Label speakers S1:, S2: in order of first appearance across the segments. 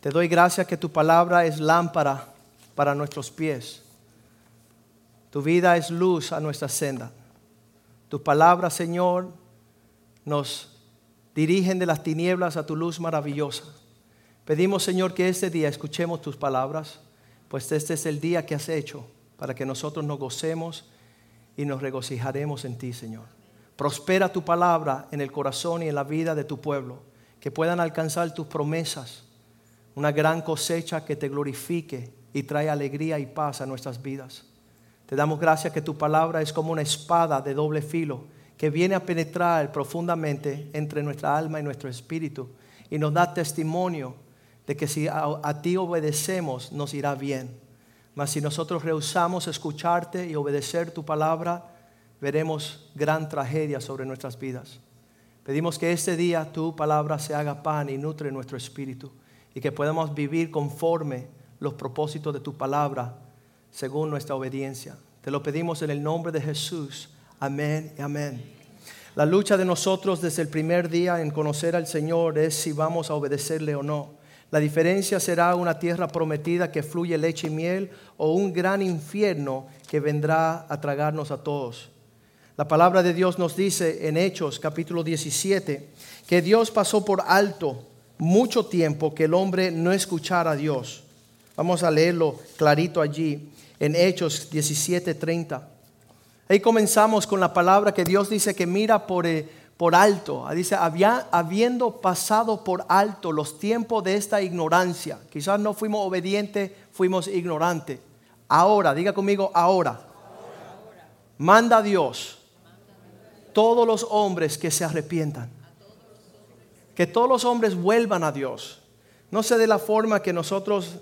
S1: Te doy gracias que tu palabra es lámpara para nuestros pies. Tu vida es luz a nuestra senda. Tu palabra, Señor, nos dirigen de las tinieblas a tu luz maravillosa. Pedimos, Señor, que este día escuchemos tus palabras, pues este es el día que has hecho para que nosotros nos gocemos y nos regocijaremos en ti, Señor. Prospera tu palabra en el corazón y en la vida de tu pueblo, que puedan alcanzar tus promesas, una gran cosecha que te glorifique y trae alegría y paz a nuestras vidas. Te damos gracias que tu palabra es como una espada de doble filo que viene a penetrar profundamente entre nuestra alma y nuestro espíritu y nos da testimonio de que si a, ti obedecemos nos irá bien. Mas si nosotros rehusamos escucharte y obedecer tu palabra, veremos gran tragedia sobre nuestras vidas. Pedimos que este día tu palabra se haga pan y nutre nuestro espíritu y que podamos vivir conforme los propósitos de tu palabra según nuestra obediencia. Te lo pedimos en el nombre de Jesús. Amén y amén. La lucha de nosotros desde el primer día en conocer al Señor es si vamos a obedecerle o no. La diferencia será una tierra prometida que fluye leche y miel o un gran infierno que vendrá a tragarnos a todos. La palabra de Dios nos dice en Hechos capítulo 17 que Dios pasó por alto mucho tiempo que el hombre no escuchara a Dios. Vamos a leerlo clarito allí en Hechos 17:30. Ahí comenzamos con la palabra que Dios dice que mira por, eh, por alto. Dice, había, habiendo pasado por alto los tiempos de esta ignorancia. Quizás no fuimos obedientes, fuimos ignorantes. Ahora, diga conmigo, ahora. Manda a Dios todos los hombres que se arrepientan. Que todos los hombres vuelvan a Dios. No sé de la forma que nosotros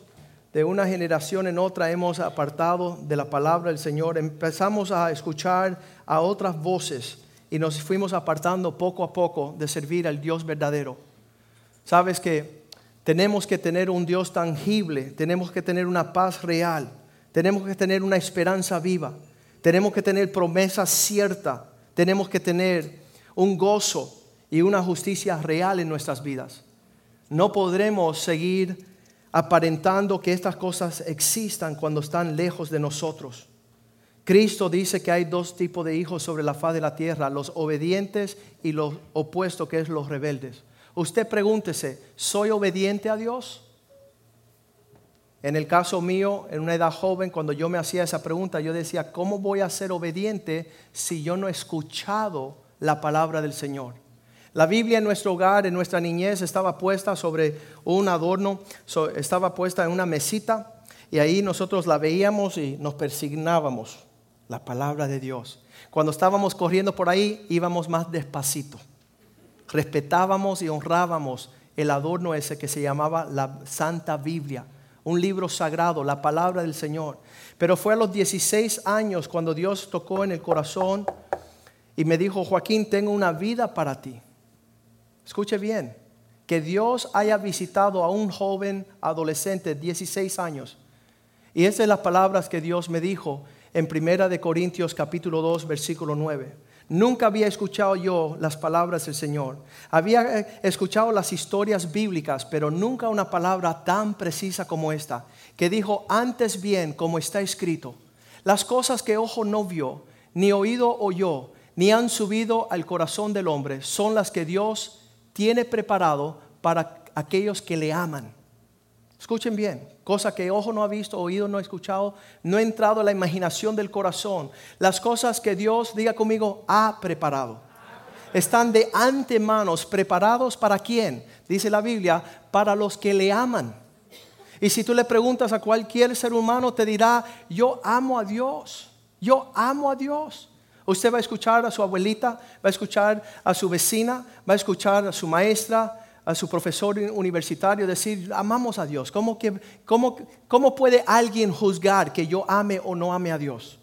S1: de una generación en otra hemos apartado de la palabra del Señor, empezamos a escuchar a otras voces y nos fuimos apartando poco a poco de servir al Dios verdadero. Sabes que tenemos que tener un Dios tangible, tenemos que tener una paz real, tenemos que tener una esperanza viva, tenemos que tener promesa cierta, tenemos que tener un gozo y una justicia real en nuestras vidas. No podremos seguir aparentando que estas cosas existan cuando están lejos de nosotros. Cristo dice que hay dos tipos de hijos sobre la faz de la tierra, los obedientes y los opuestos, que es los rebeldes. Usted pregúntese, ¿soy obediente a Dios? En el caso mío, en una edad joven, cuando yo me hacía esa pregunta, yo decía, ¿cómo voy a ser obediente si yo no he escuchado la palabra del Señor? La Biblia en nuestro hogar, en nuestra niñez, estaba puesta sobre un adorno, estaba puesta en una mesita y ahí nosotros la veíamos y nos persignábamos. La palabra de Dios. Cuando estábamos corriendo por ahí, íbamos más despacito. Respetábamos y honrábamos el adorno ese que se llamaba la Santa Biblia, un libro sagrado, la palabra del Señor. Pero fue a los 16 años cuando Dios tocó en el corazón y me dijo, Joaquín, tengo una vida para ti. Escuche bien, que Dios haya visitado a un joven adolescente de 16 años. Y esas son las palabras que Dios me dijo en Primera de Corintios capítulo 2 versículo 9. Nunca había escuchado yo las palabras del Señor. Había eh, escuchado las historias bíblicas, pero nunca una palabra tan precisa como esta, que dijo, antes bien, como está escrito, las cosas que ojo no vio, ni oído oyó, ni han subido al corazón del hombre, son las que Dios tiene preparado para aquellos que le aman. Escuchen bien, cosa que ojo no ha visto, oído no ha escuchado, no ha entrado a la imaginación del corazón. Las cosas que Dios, diga conmigo, ha preparado. Están de antemano preparados para quién? Dice la Biblia, para los que le aman. Y si tú le preguntas a cualquier ser humano, te dirá, yo amo a Dios, yo amo a Dios. Usted va a escuchar a su abuelita, va a escuchar a su vecina, va a escuchar a su maestra, a su profesor universitario decir, amamos a Dios. ¿Cómo, que, cómo, cómo puede alguien juzgar que yo ame o no ame a Dios?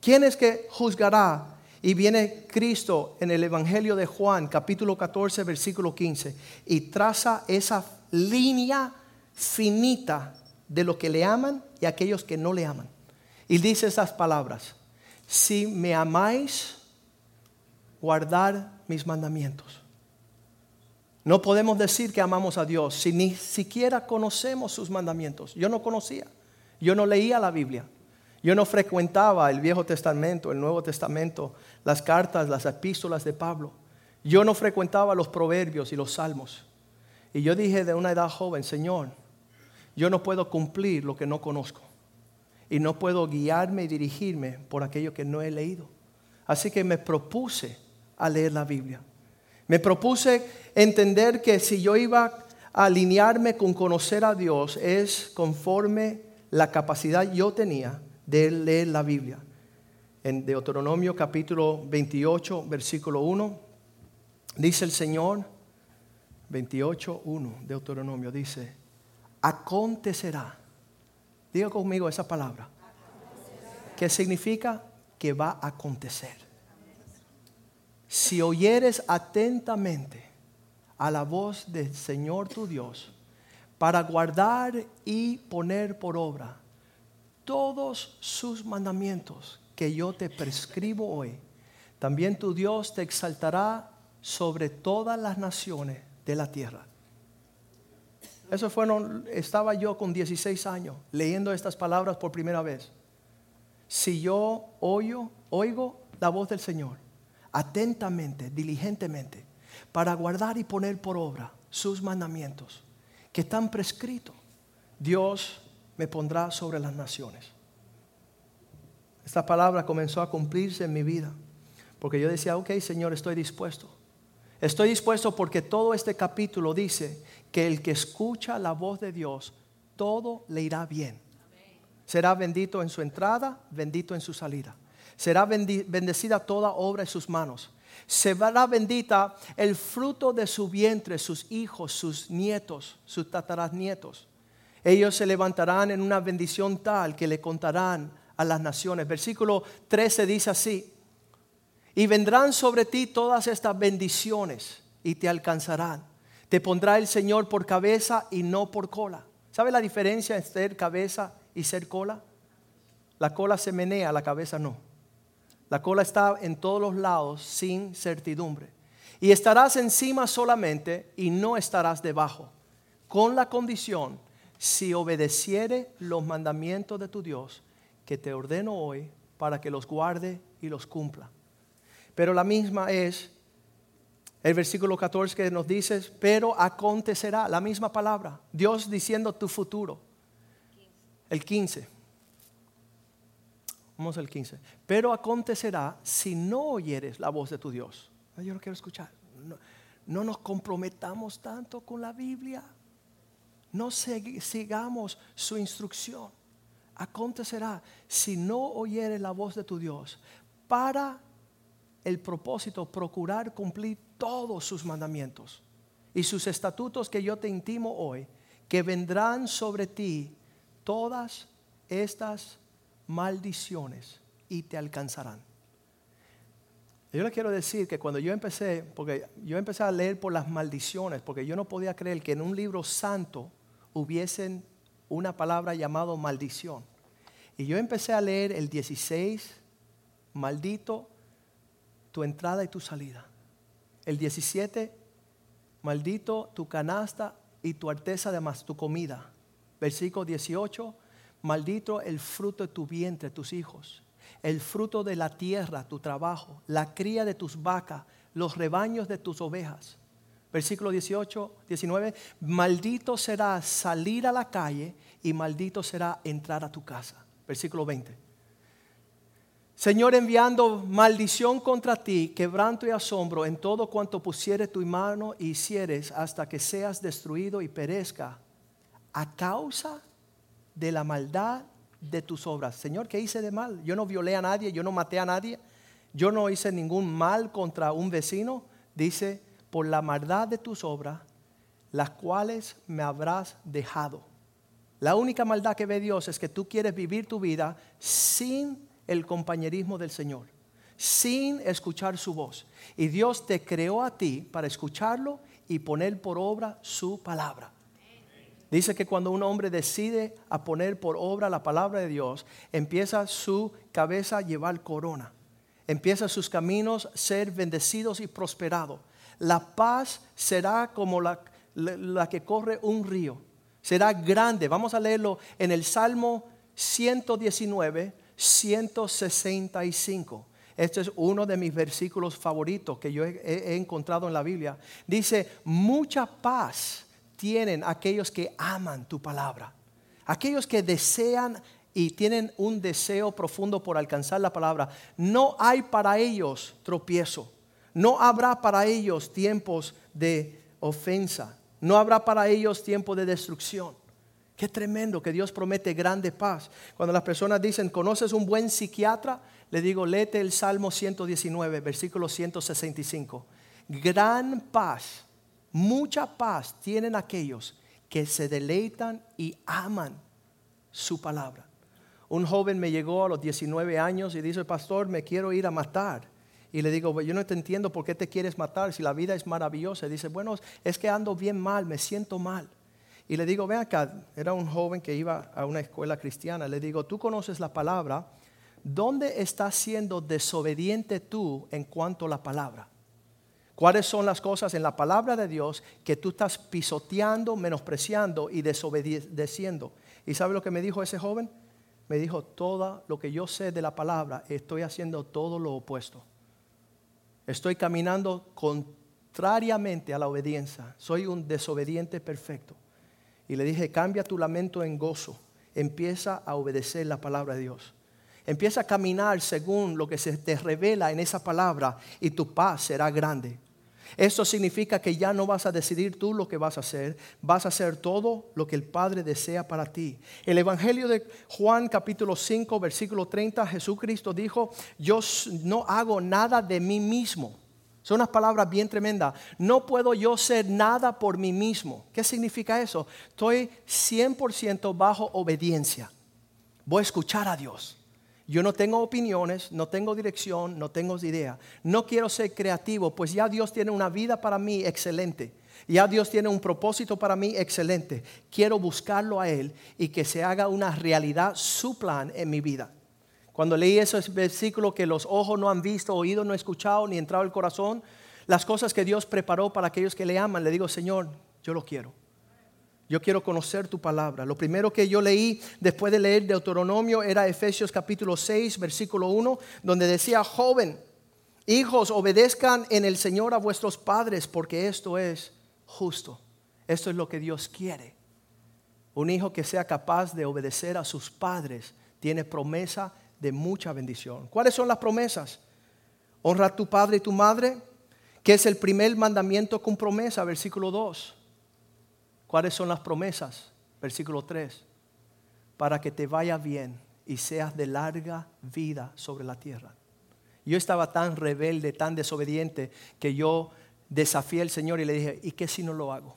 S1: ¿Quién es que juzgará? Y viene Cristo en el Evangelio de Juan, capítulo 14, versículo 15, y traza esa línea finita de lo que le aman y aquellos que no le aman. Y dice esas palabras si me amáis, guardar mis mandamientos. No podemos decir que amamos a Dios si ni siquiera conocemos sus mandamientos. Yo no conocía, yo no leía la Biblia, yo no frecuentaba el Viejo Testamento, el Nuevo Testamento, las cartas, las epístolas de Pablo. Yo no frecuentaba los proverbios y los salmos. Y yo dije de una edad joven, Señor, yo no puedo cumplir lo que no conozco. Y no puedo guiarme y dirigirme por aquello que no he leído. Así que me propuse a leer la Biblia. Me propuse entender que si yo iba a alinearme con conocer a Dios es conforme la capacidad yo tenía de leer la Biblia. En Deuteronomio capítulo 28, versículo 1, dice el Señor, 28, 1, Deuteronomio, dice, acontecerá. Diga conmigo esa palabra. ¿Qué significa? Que va a acontecer si oyeres atentamente a la voz del Señor tu Dios, para guardar y poner por obra todos sus mandamientos que yo te prescribo hoy, también tu Dios te exaltará sobre todas las naciones de la tierra. Eso fueron, estaba yo con 16 años leyendo estas palabras por primera vez. Si yo oyo, oigo la voz del Señor atentamente, diligentemente, para guardar y poner por obra sus mandamientos que están prescritos, Dios me pondrá sobre las naciones. Esta palabra comenzó a cumplirse en mi vida, porque yo decía, ok Señor, estoy dispuesto. Estoy dispuesto porque todo este capítulo dice que el que escucha la voz de Dios, todo le irá bien. Será bendito en su entrada, bendito en su salida. Será bendecida toda obra de sus manos. Será bendita el fruto de su vientre, sus hijos, sus nietos, sus tataranietos. Ellos se levantarán en una bendición tal que le contarán a las naciones. Versículo 13 dice así, y vendrán sobre ti todas estas bendiciones y te alcanzarán. Te pondrá el Señor por cabeza y no por cola. ¿Sabe la diferencia entre ser cabeza y ser cola? La cola se menea, la cabeza no. La cola está en todos los lados sin certidumbre. Y estarás encima solamente y no estarás debajo, con la condición, si obedeciere los mandamientos de tu Dios, que te ordeno hoy para que los guarde y los cumpla. Pero la misma es el versículo 14 que nos dice, pero acontecerá, la misma palabra, Dios diciendo tu futuro. El 15. Vamos al 15. Pero acontecerá si no oyeres la voz de tu Dios. Yo no quiero escuchar. No, nos comprometamos tanto con la Biblia. No sigamos su instrucción. Acontecerá si no oyeres la voz de tu Dios para el propósito procurar cumplir todos sus mandamientos y sus estatutos que yo te intimo hoy, que vendrán sobre ti todas estas maldiciones y te alcanzarán. Yo le quiero decir que cuando yo empecé, porque yo empecé a leer por las maldiciones, porque yo no podía creer que en un libro santo hubiesen una palabra llamada maldición. Y yo empecé a leer el 16, maldito tu entrada y tu salida. El 17, maldito tu canasta y tu arteza de más tu comida. Versículo 18, Maldito el fruto de tu vientre, tus hijos, el fruto de la tierra, tu trabajo, la cría de tus vacas, los rebaños de tus ovejas. Versículo 18, 19, maldito será salir a la calle y maldito será entrar a tu casa. Versículo 20. Señor, enviando maldición contra ti, quebranto y asombro en todo cuanto pusieres tu mano y hicieres hasta que seas destruido y perezca a causa de la maldad de tus obras. Señor, ¿qué hice de mal? Yo no violé a nadie, yo no maté a nadie, yo no hice ningún mal contra un vecino. Dice, por la maldad de tus obras, las cuales me habrás dejado. La única maldad que ve Dios es que tú quieres vivir tu vida sin el compañerismo del Señor, sin escuchar su voz. Y Dios te creó a ti para escucharlo y poner por obra su palabra. Dice que cuando un hombre decide a poner por obra la palabra de Dios, empieza su cabeza a llevar corona. Empieza sus caminos a ser bendecidos y prosperados. La paz será como la, la que corre un río. Será grande. Vamos a leerlo en el Salmo 119, 165. Este es uno de mis versículos favoritos que yo he, encontrado en la Biblia. Dice, mucha paz tienen aquellos que aman tu palabra. Aquellos que desean y tienen un deseo profundo por alcanzar la palabra. No hay para ellos tropiezo. No habrá para ellos tiempos de ofensa. No habrá para ellos tiempo de destrucción. Qué tremendo que Dios promete grande paz. Cuando las personas dicen, ¿conoces un buen psiquiatra? Le digo, léete el Salmo 119, versículo 165. Gran paz, mucha paz tienen aquellos que se deleitan y aman su palabra. Un joven me llegó a los 19 años y dice, pastor, me quiero ir a matar. Y le digo, yo no te entiendo por qué te quieres matar si la vida es maravillosa. Y dice, bueno, es que ando bien mal, me siento mal. Y le digo, ven acá, era un joven que iba a una escuela cristiana. Le digo, tú conoces la palabra. ¿Dónde estás siendo desobediente tú en cuanto a la palabra? ¿Cuáles son las cosas en la palabra de Dios que tú estás pisoteando, menospreciando y desobedeciendo? ¿Y sabe lo que me dijo ese joven? Me dijo, todo lo que yo sé de la palabra, estoy haciendo todo lo opuesto. Estoy caminando contrariamente a la obediencia. Soy un desobediente perfecto. Y le dije, cambia tu lamento en gozo. Empieza a obedecer la palabra de Dios. Empieza a caminar según lo que se te revela en esa palabra y tu paz será grande. Esto significa que ya no vas a decidir tú lo que vas a hacer, vas a hacer todo lo que el Padre desea para ti. El Evangelio de Juan capítulo 5 versículo 30, Jesucristo dijo, yo no hago nada de mí mismo son unas palabras bien tremendas. No puedo yo ser nada por mí mismo. ¿Qué significa eso? Estoy 100% bajo obediencia. Voy a escuchar a Dios. Yo no tengo opiniones, no tengo dirección, no tengo idea. No quiero ser creativo, pues ya Dios tiene una vida para mí excelente. Ya Dios tiene un propósito para mí excelente. Quiero buscarlo a Él y que se haga una realidad su plan en mi vida. Cuando leí ese versículo que los ojos no han visto, oído no escuchado, ni entrado el corazón, las cosas que Dios preparó para aquellos que le aman, le digo, Señor, yo lo quiero. Yo quiero conocer tu palabra. Lo primero que yo leí después de leer Deuteronomio era Efesios capítulo 6, versículo 1, donde decía, joven, hijos, obedezcan en el Señor a vuestros padres, porque esto es justo. Esto es lo que Dios quiere. Un hijo que sea capaz de obedecer a sus padres tiene promesa de mucha bendición. ¿Cuáles son las promesas? Honra a tu padre y tu madre, que es el primer mandamiento con promesa, versículo 2. ¿Cuáles son las promesas? Versículo 3. Para que te vaya bien y seas de larga vida sobre la tierra. Yo estaba tan rebelde, tan desobediente, que yo desafié al Señor y le dije, ¿y qué si no lo hago?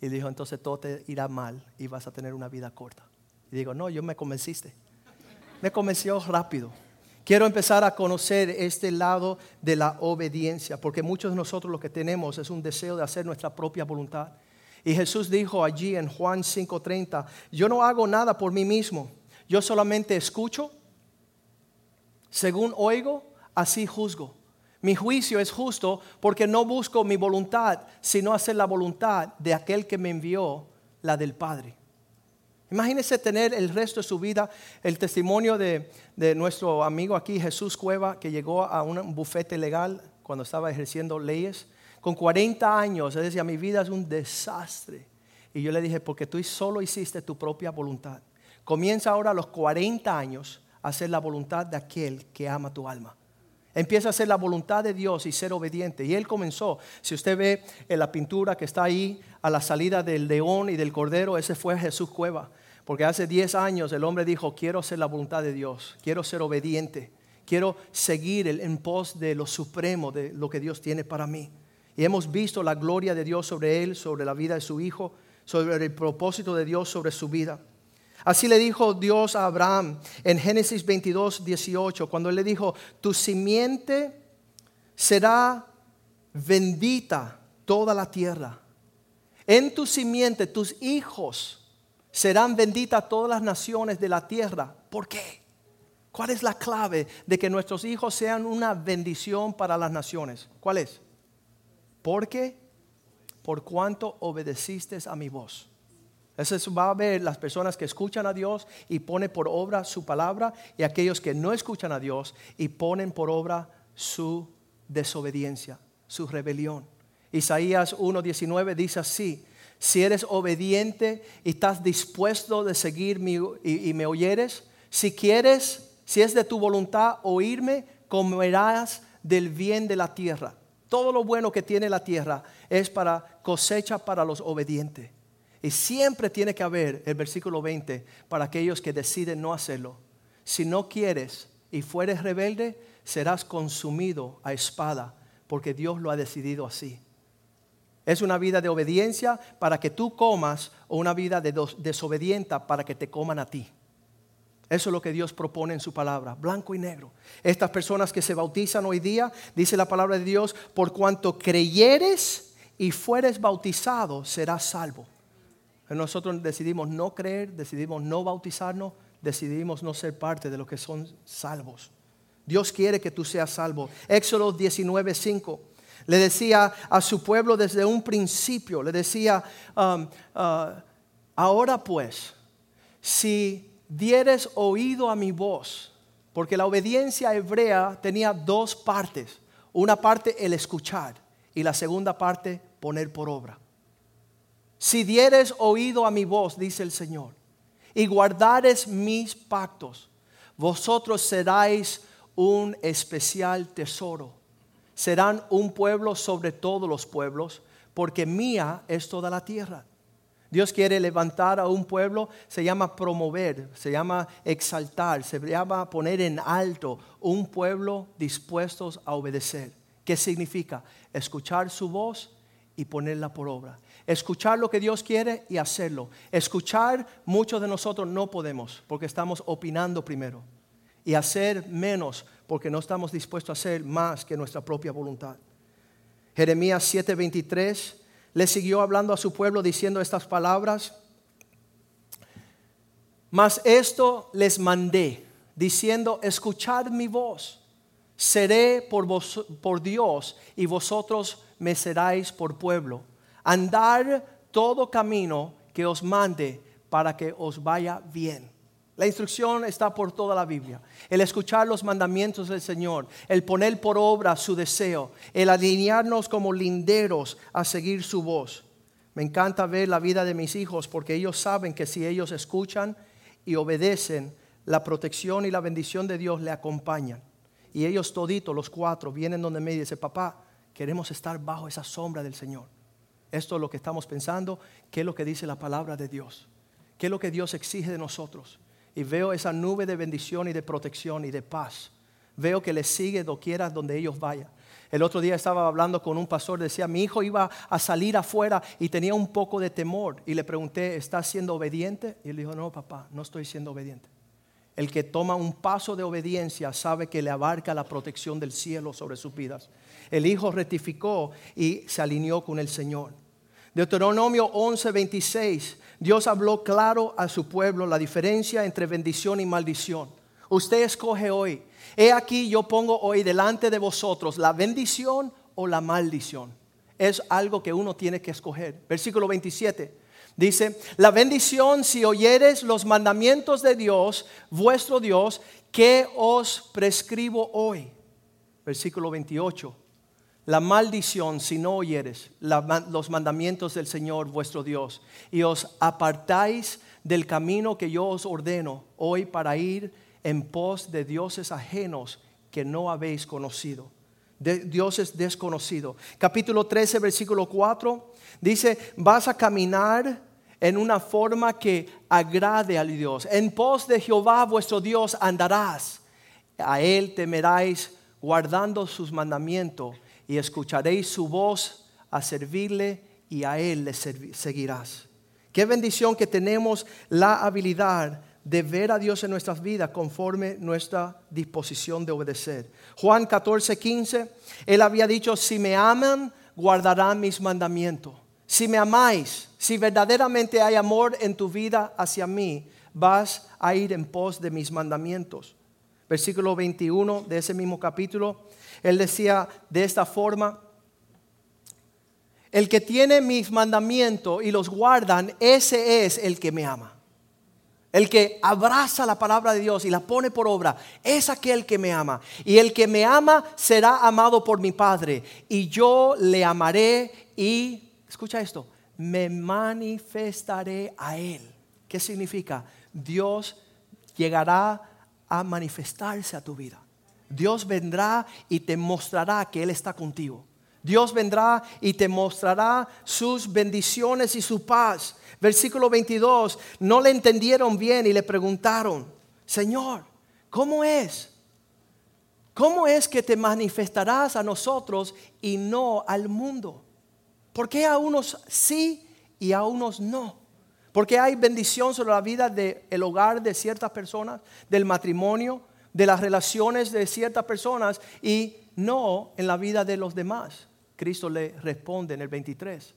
S1: Y dijo, entonces todo te irá mal y vas a tener una vida corta. Y digo, no, yo me convenciste me convenció rápido. Quiero empezar a conocer este lado de la obediencia, porque muchos de nosotros lo que tenemos es un deseo de hacer nuestra propia voluntad. Y Jesús dijo allí en Juan 5:30, yo no hago nada por mí mismo, yo solamente escucho, según oigo, así juzgo. Mi juicio es justo porque no busco mi voluntad, sino hacer la voluntad de aquel que me envió, la del Padre. Imagínese tener el resto de su vida el testimonio de, nuestro amigo aquí, Jesús Cueva, que llegó a un bufete legal cuando estaba ejerciendo leyes. Con 40 años, él decía, mi vida es un desastre. Y yo le dije, porque tú solo hiciste tu propia voluntad. Comienza ahora a los 40 años a hacer la voluntad de aquel que ama tu alma. Empieza a hacer la voluntad de Dios y ser obediente. Y él comenzó. Si usted ve en la pintura que está ahí a la salida del león y del cordero, ese fue Jesús Cueva. Porque hace 10 años el hombre dijo, quiero hacer la voluntad de Dios, quiero ser obediente, quiero seguir en pos de lo supremo, de lo que Dios tiene para mí. Y hemos visto la gloria de Dios sobre él, sobre la vida de su hijo, sobre el propósito de Dios sobre su vida. Así le dijo Dios a Abraham en Génesis 22, 18, cuando él le dijo, tu simiente será bendita toda la tierra. En tu simiente, tus hijos serán benditas todas las naciones de la tierra. ¿Por qué? ¿Cuál es la clave de que nuestros hijos sean una bendición para las naciones? ¿Cuál es? Porque, por cuanto obedeciste a mi voz. Eso va a ver las personas que escuchan a Dios y ponen por obra su palabra y aquellos que no escuchan a Dios y ponen por obra su desobediencia, su rebelión. Isaías 1.19 dice así, si eres obediente y estás dispuesto de seguir y, y me oyeres, si quieres, si es de tu voluntad oírme, comerás del bien de la tierra. Todo lo bueno que tiene la tierra es para cosecha para los obedientes. Y siempre tiene que haber el versículo 20 para aquellos que deciden no hacerlo. Si no quieres y fueres rebelde, serás consumido a espada, porque Dios lo ha decidido así. Es una vida de obediencia para que tú comas o una vida de desobedienta para que te coman a ti. Eso es lo que Dios propone en su palabra, blanco y negro. Estas personas que se bautizan hoy día, dice la palabra de Dios, por cuanto creyeres y fueres bautizado, serás salvo. Nosotros decidimos no creer, decidimos no bautizarnos, decidimos no ser parte de los que son salvos. Dios quiere que tú seas salvo. Éxodo 19, 5. Le decía a su pueblo desde un principio, le decía, um, uh, ahora pues, si dieres oído a mi voz, porque la obediencia hebrea tenía dos partes, una parte el escuchar y la segunda parte poner por obra. Si dieres oído a mi voz, dice el Señor, y guardares mis pactos, vosotros seráis un especial tesoro. Serán un pueblo sobre todos los pueblos, porque mía es toda la tierra. Dios quiere levantar a un pueblo, se llama promover, se llama exaltar, se llama poner en alto un pueblo dispuestos a obedecer. ¿Qué significa? Escuchar su voz y ponerla por obra. Escuchar lo que Dios quiere y hacerlo. Escuchar, muchos de nosotros no podemos porque estamos opinando primero. Y hacer menos porque no estamos dispuestos a hacer más que nuestra propia voluntad. Jeremías 7:23 le siguió hablando a su pueblo diciendo estas palabras. Mas esto les mandé, diciendo, escuchad mi voz, seré por, vos, por Dios y vosotros me seráis por pueblo andar todo camino que os mande para que os vaya bien. La instrucción está por toda la Biblia. El escuchar los mandamientos del Señor, el poner por obra su deseo, el alinearnos como linderos a seguir su voz. Me encanta ver la vida de mis hijos porque ellos saben que si ellos escuchan y obedecen, la protección y la bendición de Dios le acompañan. Y ellos toditos, los cuatro, vienen donde me dice, papá, queremos estar bajo esa sombra del Señor. Esto es lo que estamos pensando, qué es lo que dice la palabra de Dios, qué es lo que Dios exige de nosotros. Y veo esa nube de bendición y de protección y de paz. Veo que les sigue doquiera donde ellos vayan. El otro día estaba hablando con un pastor, decía, mi hijo iba a salir afuera y tenía un poco de temor. Y le pregunté, ¿estás siendo obediente? Y él dijo, no, papá, no estoy siendo obediente. El que toma un paso de obediencia sabe que le abarca la protección del cielo sobre sus vidas. El hijo rectificó y se alineó con el Señor. Deuteronomio 11:26, Dios habló claro a su pueblo la diferencia entre bendición y maldición. Usted escoge hoy. He aquí yo pongo hoy delante de vosotros la bendición o la maldición. Es algo que uno tiene que escoger. Versículo 27. Dice, la bendición si oyeres los mandamientos de Dios, vuestro Dios, que os prescribo hoy. Versículo 28 la maldición si no oyeres los mandamientos del Señor vuestro Dios y os apartáis del camino que yo os ordeno hoy para ir en pos de dioses ajenos que no habéis conocido. Dioses desconocidos. Capítulo 13, versículo 4 dice, vas a caminar en una forma que agrade al Dios. En pos de Jehová vuestro Dios andarás. A Él temeráis guardando sus mandamientos y escucharéis su voz a servirle y a él le seguirás. Qué bendición que tenemos la habilidad de ver a Dios en nuestras vidas conforme nuestra disposición de obedecer. Juan 14, 15, él había dicho, si me aman, guardarán mis mandamientos. Si me amáis, si verdaderamente hay amor en tu vida hacia mí, vas a ir en pos de mis mandamientos. Versículo 21 de ese mismo capítulo, él decía de esta forma, el que tiene mis mandamientos y los guardan, ese es el que me ama. El que abraza la palabra de Dios y la pone por obra, es aquel que me ama. Y el que me ama será amado por mi Padre. Y yo le amaré y, escucha esto, me manifestaré a él. ¿Qué significa? Dios llegará a manifestarse a tu vida. Dios vendrá y te mostrará que Él está contigo. Dios vendrá y te mostrará sus bendiciones y su paz. Versículo 22, no le entendieron bien y le preguntaron, Señor, ¿cómo es? ¿Cómo es que te manifestarás a nosotros y no al mundo? ¿Por qué a unos sí y a unos no? Porque hay bendición sobre la vida del hogar de ciertas personas, del matrimonio, de las relaciones de ciertas personas y no en la vida de los demás. Cristo le responde en el 23.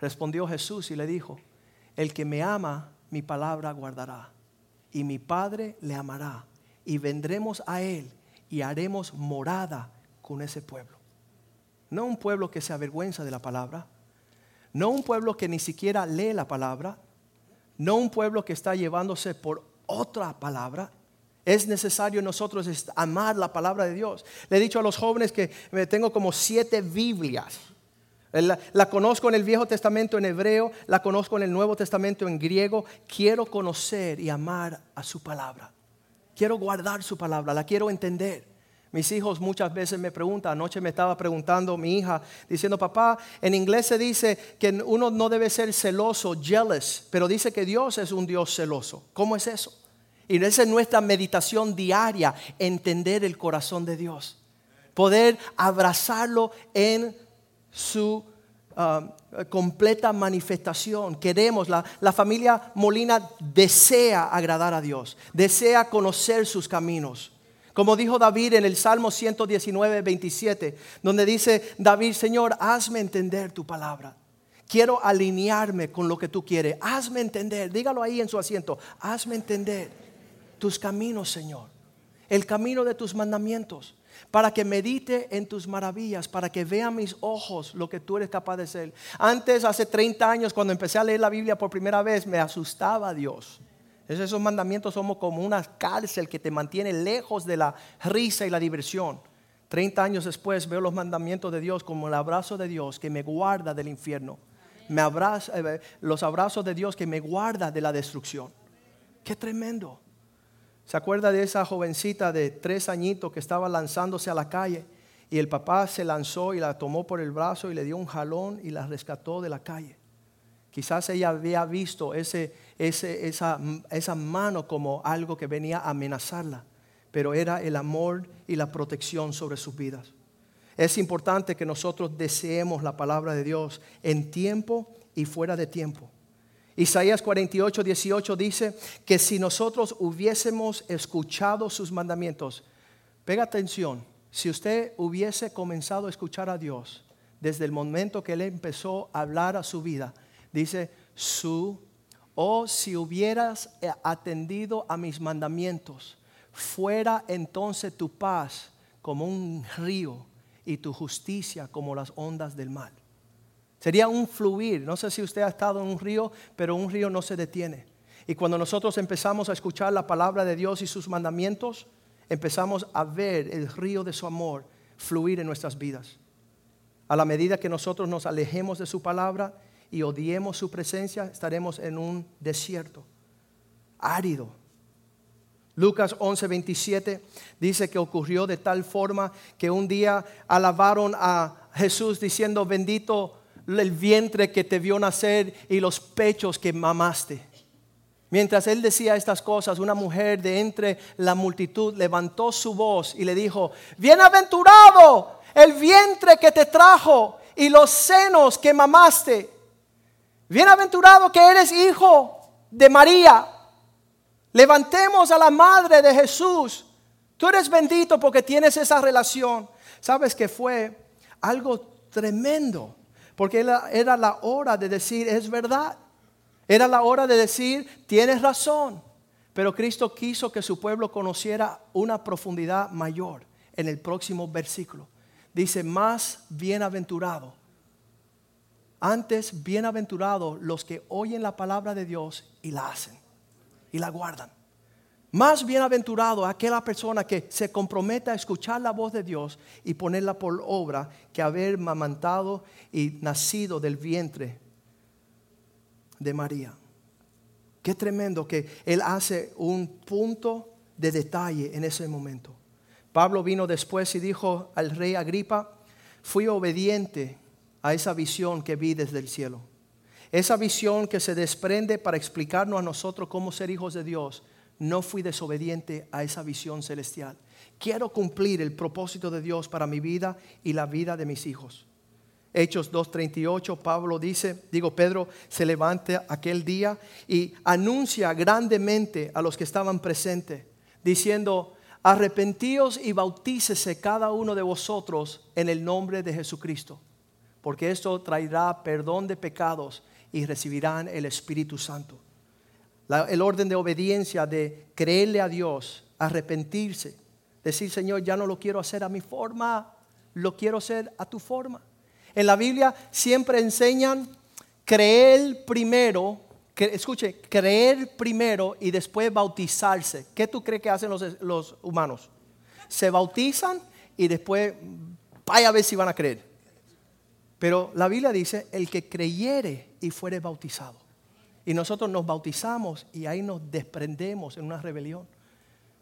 S1: Respondió Jesús y le dijo, el que me ama, mi palabra guardará, y mi Padre le amará, y vendremos a él y haremos morada con ese pueblo. No un pueblo que se avergüenza de la palabra, no un pueblo que ni siquiera lee la palabra, no un pueblo que está llevándose por otra palabra, es necesario nosotros amar la palabra de Dios. Le he dicho a los jóvenes que tengo como siete Biblias. La, conozco en el Viejo Testamento en hebreo, la conozco en el Nuevo Testamento en griego. Quiero conocer y amar a su palabra. Quiero guardar su palabra, la quiero entender. Mis hijos muchas veces me preguntan, anoche me estaba preguntando mi hija, diciendo, papá, en inglés se dice que uno no debe ser celoso, jealous, pero dice que Dios es un Dios celoso. ¿Cómo es eso? Y esa es nuestra meditación diaria, entender el corazón de Dios. Poder abrazarlo en su um, completa manifestación. Queremos, la, la familia Molina desea agradar a Dios, desea conocer sus caminos. Como dijo David en el Salmo 119, 27, donde dice David, Señor, hazme entender tu palabra. Quiero alinearme con lo que tú quieres. Hazme entender. Dígalo ahí en su asiento. Hazme entender tus caminos, Señor, el camino de tus mandamientos, para que medite en tus maravillas, para que vea mis ojos lo que tú eres capaz de ser. Antes, hace 30 años, cuando empecé a leer la Biblia por primera vez, me asustaba Dios. Esos mandamientos somos como una cárcel que te mantiene lejos de la risa y la diversión. 30 años después veo los mandamientos de Dios como el abrazo de Dios que me guarda del infierno. Me abraza, eh, los abrazos de Dios que me guarda de la destrucción. Qué tremendo. ¿Se acuerda de esa jovencita de tres añitos que estaba lanzándose a la calle? Y el papá se lanzó y la tomó por el brazo y le dio un jalón y la rescató de la calle. Quizás ella había visto ese, esa, esa mano como algo que venía a amenazarla, pero era el amor y la protección sobre sus vidas. Es importante que nosotros deseemos la palabra de Dios en tiempo y fuera de tiempo. Isaías 48, 18 dice que si nosotros hubiésemos escuchado sus mandamientos, pega atención, si usted hubiese comenzado a escuchar a Dios desde el momento que Él empezó a hablar a su vida, dice su, o si hubieras atendido a mis mandamientos, fuera entonces tu paz como un río y tu justicia como las ondas del mar. Sería un fluir. No sé si usted ha estado en un río, pero un río no se detiene. Y cuando nosotros empezamos a escuchar la palabra de Dios y sus mandamientos, empezamos a ver el río de su amor fluir en nuestras vidas. A la medida que nosotros nos alejemos de su palabra y odiemos su presencia, estaremos en un desierto árido. Lucas 11:27 dice que ocurrió de tal forma que un día alabaron a Jesús diciendo, bendito el vientre que te vio nacer y los pechos que mamaste. Mientras él decía estas cosas, una mujer de entre la multitud levantó su voz y le dijo, bienaventurado el vientre que te trajo y los senos que mamaste. Bienaventurado que eres hijo de María. Levantemos a la madre de Jesús. Tú eres bendito porque tienes esa relación. Sabes que fue algo tremendo porque era la hora de decir, es verdad. Era la hora de decir, tienes razón. Pero Cristo quiso que su pueblo conociera una profundidad mayor en el próximo versículo. Dice, más bienaventurado Antes, bienaventurados los que oyen la palabra de Dios y la hacen y la guardan. Más bienaventurado aquella persona que se compromete a escuchar la voz de Dios y ponerla por obra que haber mamantado y nacido del vientre de María. Qué tremendo que Él hace un punto de detalle en ese momento. Pablo vino después y dijo al rey Agripa, fui obediente a esa visión que vi desde el cielo. Esa visión que se desprende para explicarnos a nosotros cómo ser hijos de Dios. No fui desobediente a esa visión celestial. Quiero cumplir el propósito de Dios para mi vida y la vida de mis hijos. Hechos 2.38, Pablo dice, digo, Pedro se levanta aquel día y anuncia grandemente a los que estaban presentes, diciendo, arrepentíos y bautícese cada uno de vosotros en el nombre de Jesucristo, porque esto traerá perdón de pecados y recibirán el Espíritu Santo. El orden de obediencia, de creerle a Dios, arrepentirse, decir, Señor, ya no lo quiero hacer a mi forma, lo quiero hacer a tu forma. En la Biblia siempre enseñan creer primero, escuche, creer primero y después bautizarse. ¿Qué tú crees que hacen los, los humanos? Se bautizan y después vaya a ver si van a creer. Pero la Biblia dice, el que creyere y fuere bautizado. Y nosotros nos bautizamos y ahí nos desprendemos en una rebelión.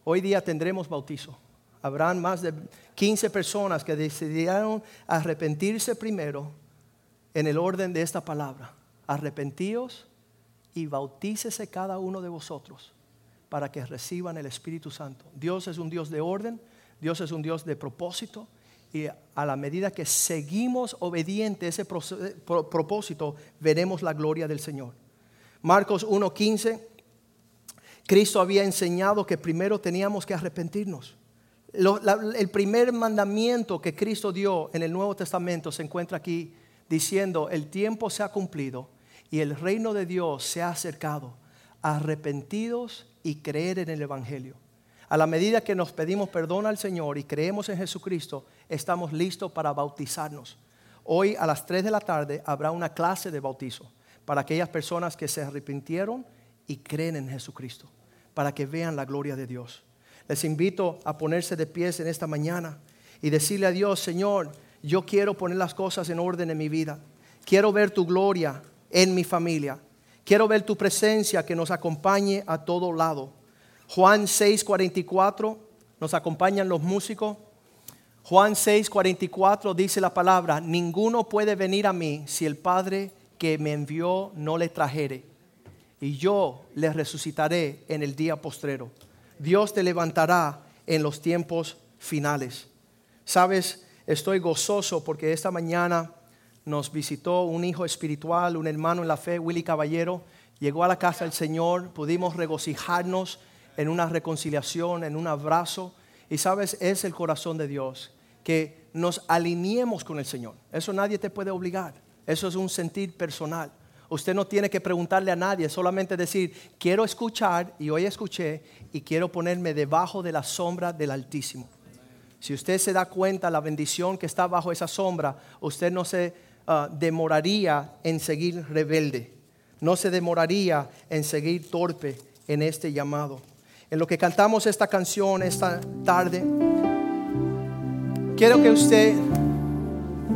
S1: Hoy día tendremos bautizo. Habrán más de 15 personas que decidieron arrepentirse primero en el orden de esta palabra. Arrepentíos y bautícese cada uno de vosotros para que reciban el Espíritu Santo. Dios es un Dios de orden, Dios es un Dios de propósito y a la medida que seguimos obedientes a ese propósito, veremos la gloria del Señor. Marcos 1.15, Cristo había enseñado que primero teníamos que arrepentirnos el primer mandamiento que Cristo dio en el Nuevo Testamento se encuentra aquí diciendo, el tiempo se ha cumplido y el reino de Dios se ha acercado. Arrepentidos y creer en el Evangelio. A la medida que nos pedimos perdón al Señor y creemos en Jesucristo, estamos listos para bautizarnos. Hoy a las 3 de la tarde habrá una clase de bautizo para aquellas personas que se arrepintieron y creen en Jesucristo, para que vean la gloria de Dios. Les invito a ponerse de pies en esta mañana y decirle a Dios, Señor, yo quiero poner las cosas en orden en mi vida. Quiero ver tu gloria en mi familia. Quiero ver tu presencia que nos acompañe a todo lado. Juan 6:44, nos acompañan los músicos. Juan 6:44 dice la palabra, ninguno puede venir a mí si el Padre que me envió no le trajere, y yo le resucitaré en el día postrero. Dios te levantará en los tiempos finales. Sabes, estoy gozoso porque esta mañana nos visitó un hijo espiritual, un hermano en la fe, Willy Caballero. Llegó a la casa del Señor, pudimos regocijarnos en una reconciliación, en un abrazo. Y sabes, es el corazón de Dios, que nos alineemos con el Señor. Eso nadie te puede obligar. Eso es un sentir personal. Usted no tiene que preguntarle a nadie, solamente decir, quiero escuchar y hoy escuché y quiero ponerme debajo de la sombra del Altísimo. Si usted se da cuenta la bendición que está bajo esa sombra, usted no se ah, demoraría en seguir rebelde, no se demoraría en seguir torpe en este llamado. En lo que cantamos esta canción esta tarde, quiero que usted,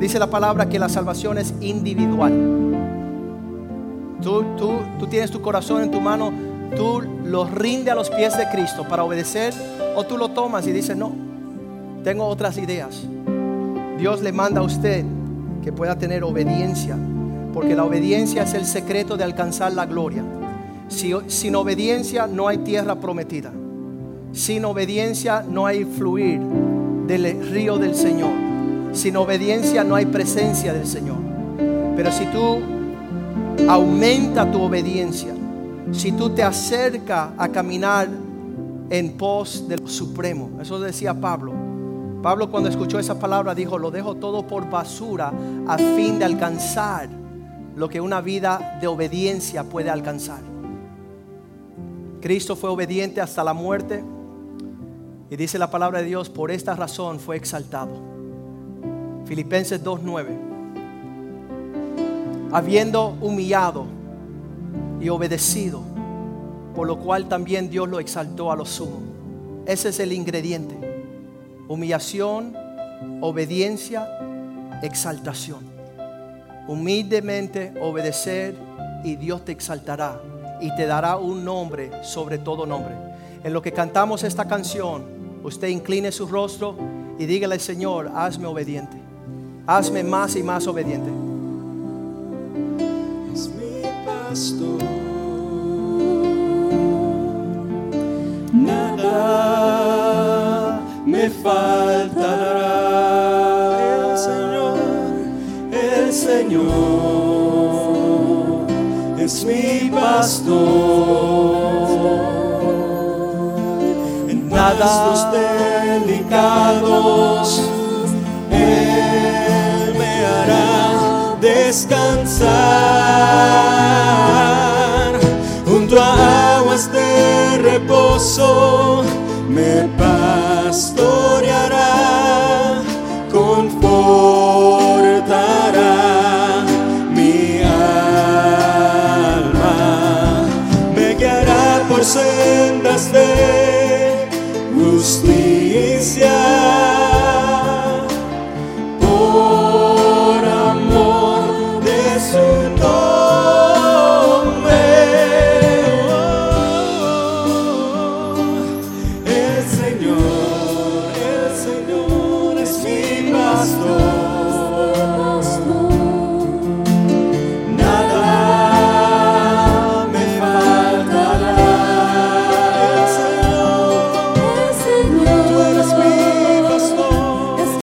S1: dice la palabra que la salvación es individual. Tú, tú, tienes tu corazón en tu mano, tú lo rinde a los pies de Cristo para obedecer o tú lo tomas y dices, no, tengo otras ideas. Dios le manda a usted que pueda tener obediencia, porque la obediencia es el secreto de alcanzar la gloria. sin obediencia no hay tierra prometida. Sin obediencia no hay fluir del río del Señor. Sin obediencia no hay presencia del Señor. Pero si tú aumenta tu obediencia. Si tú te acercas a caminar en pos del Supremo. Eso decía Pablo. Pablo cuando escuchó esa palabra dijo, lo dejo todo por basura a fin de alcanzar lo que una vida de obediencia puede alcanzar. Cristo fue obediente hasta la muerte y dice la palabra de Dios, por esta razón fue exaltado. Filipenses 2.9. habiendo humillado y obedecido, por lo cual también Dios lo exaltó a lo sumo. Ese es el ingrediente. Humillación, obediencia, exaltación. Humildemente obedecer y Dios te exaltará y te dará un nombre sobre todo nombre. En lo que cantamos esta canción, usted incline su rostro y dígale, Señor, hazme obediente. Hazme más y más obediente.
S2: Es mi pastor. Nada me faltará. El Señor, el Señor es mi pastor. En pastos delicados, descansar. Junto a aguas de reposo me pastoreará